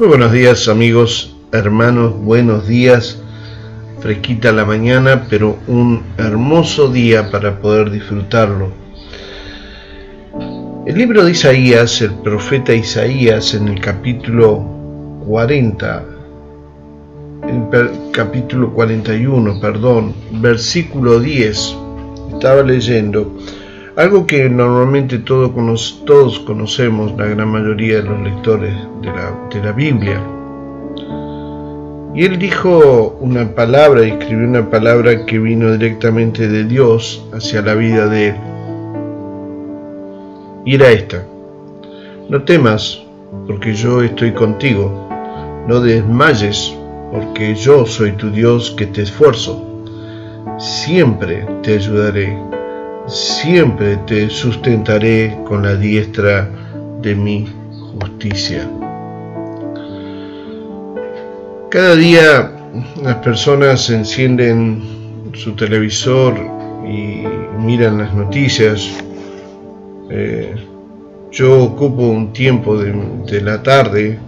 Muy buenos días amigos, hermanos, buenos días. Fresquita la mañana, pero un hermoso día para poder disfrutarlo. El libro de Isaías, el profeta Isaías, en el capítulo 40, el capítulo 41, perdón, versículo 10, estaba leyendo algo que normalmente todos conocemos, la gran mayoría de los lectores de la, de la Biblia. Y él dijo una palabra, escribió una palabra que vino directamente de Dios hacia la vida de él. Y era esta, no temas, porque yo estoy contigo, no desmayes, porque yo soy tu Dios que te esfuerzo, siempre te ayudaré siempre te sustentaré con la diestra de mi justicia. Cada día las personas encienden su televisor y miran las noticias. Eh, yo ocupo un tiempo de, la tarde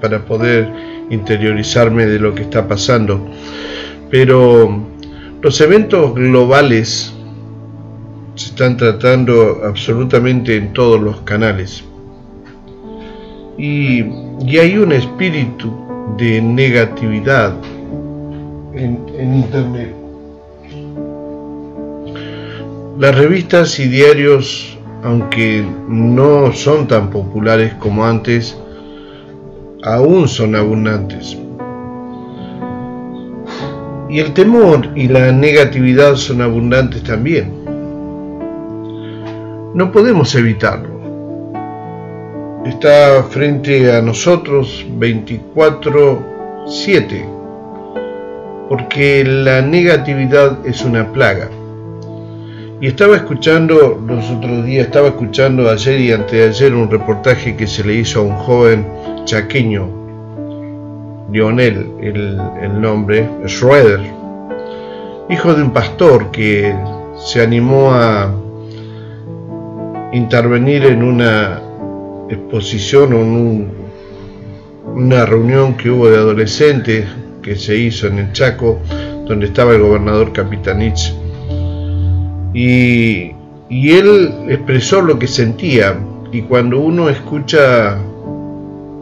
para poder interiorizarme de lo que está pasando. Pero los eventos globales se están tratando absolutamente en todos los canales. Y, hay un espíritu de negatividad en, en Internet. Las revistas y diarios, aunque no son tan populares como antes, aún son abundantes. Y el temor y la negatividad son abundantes también no podemos evitarlo. Está frente a nosotros 24/7, porque la negatividad es una plaga. Y estaba escuchando los otros días, estaba escuchando ayer y anteayer un reportaje que se le hizo a un joven chaqueño, Lionel, el, el nombre, Schroeder, hijo de un pastor que se animó a intervenir en una exposición o en una reunión que hubo de adolescentes que se hizo en el Chaco, donde estaba el gobernador Capitanich. Y, él expresó lo que sentía, y cuando uno escucha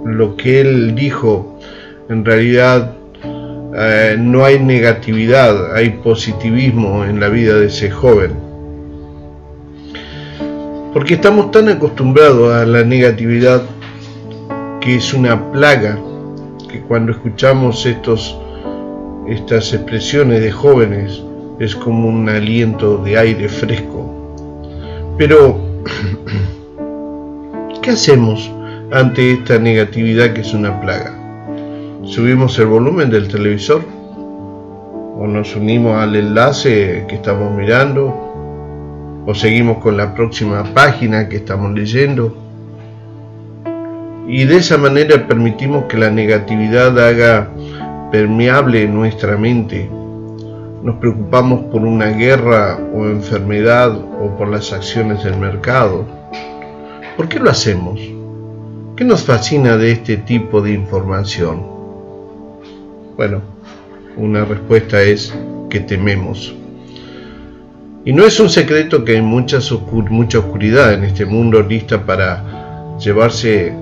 lo que él dijo, en realidad eh, no hay negatividad, hay positivismo en la vida de ese joven. Porque estamos tan acostumbrados a la negatividad que es una plaga, que cuando escuchamos estos, estas expresiones de jóvenes es como un aliento de aire fresco. Pero, ¿qué hacemos ante esta negatividad que es una plaga? ¿Subimos el volumen del televisor? ¿O nos unimos al enlace que estamos mirando? O seguimos con la próxima página que estamos leyendo. Y de esa manera permitimos que la negatividad haga permeable nuestra mente. Nos preocupamos por una guerra o enfermedad o por las acciones del mercado. ¿Por qué lo hacemos? ¿Qué nos fascina de este tipo de información? Bueno, una respuesta es que tememos. Y no es un secreto que hay mucha, mucha oscuridad en este mundo lista para llevarse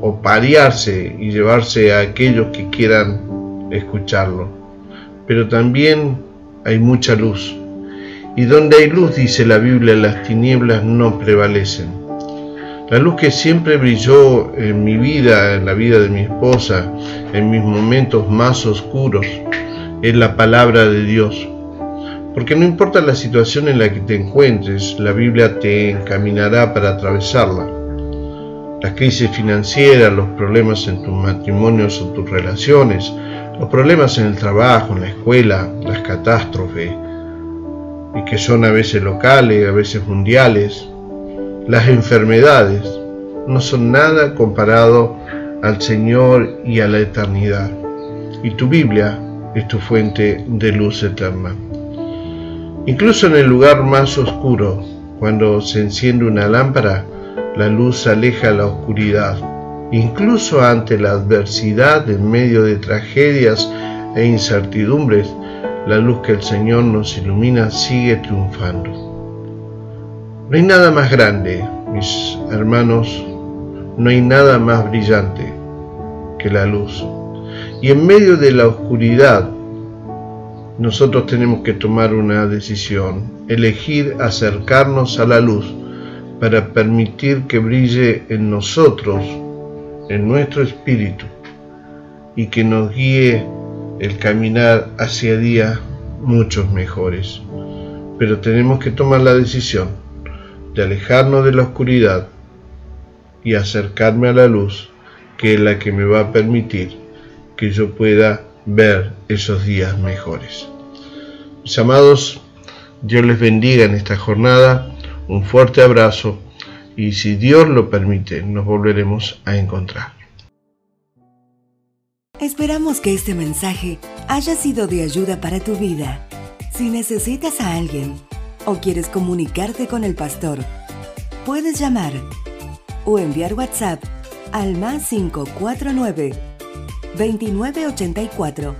o pariarse y llevarse a aquellos que quieran escucharlo. Pero también hay mucha luz. Y donde hay luz, dice la Biblia, las tinieblas no prevalecen. La luz que siempre brilló en mi vida, en la vida de mi esposa, en mis momentos más oscuros, es la palabra de Dios porque no importa la situación en la que te encuentres, la Biblia te encaminará para atravesarla. Las crisis financieras, los problemas en tus matrimonios o tus relaciones, los problemas en el trabajo, en la escuela, las catástrofes, y que son a veces locales, a veces mundiales, las enfermedades, no son nada comparado al Señor y a la eternidad. Y tu Biblia es tu fuente de luz eterna. Incluso en el lugar más oscuro, cuando se enciende una lámpara, la luz aleja la oscuridad. Incluso ante la adversidad, en medio de tragedias e incertidumbres, la luz que el Señor nos ilumina sigue triunfando. No hay nada más grande, mis hermanos, no hay nada más brillante que la luz. Y en medio de la oscuridad, nosotros tenemos que tomar una decisión, elegir acercarnos a la luz para permitir que brille en nosotros, en nuestro espíritu, y que nos guíe el caminar hacia días muchos mejores. Pero tenemos que tomar la decisión de alejarnos de la oscuridad y acercarme a la luz, que es la que me va a permitir que yo pueda ver esos días mejores. Mis amados, Dios les bendiga en esta jornada, un fuerte abrazo y si Dios lo permite, nos volveremos a encontrar. Esperamos que este mensaje haya sido de ayuda para tu vida. Si necesitas a alguien o quieres comunicarte con el pastor, puedes llamar o enviar WhatsApp al más 549 2984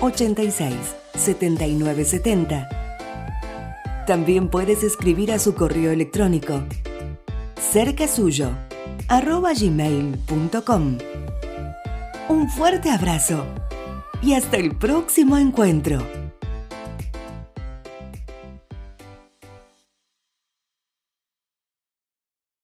86 7970. También puedes escribir a su correo electrónico cerca suyo arroba. Un fuerte abrazo y hasta el próximo encuentro.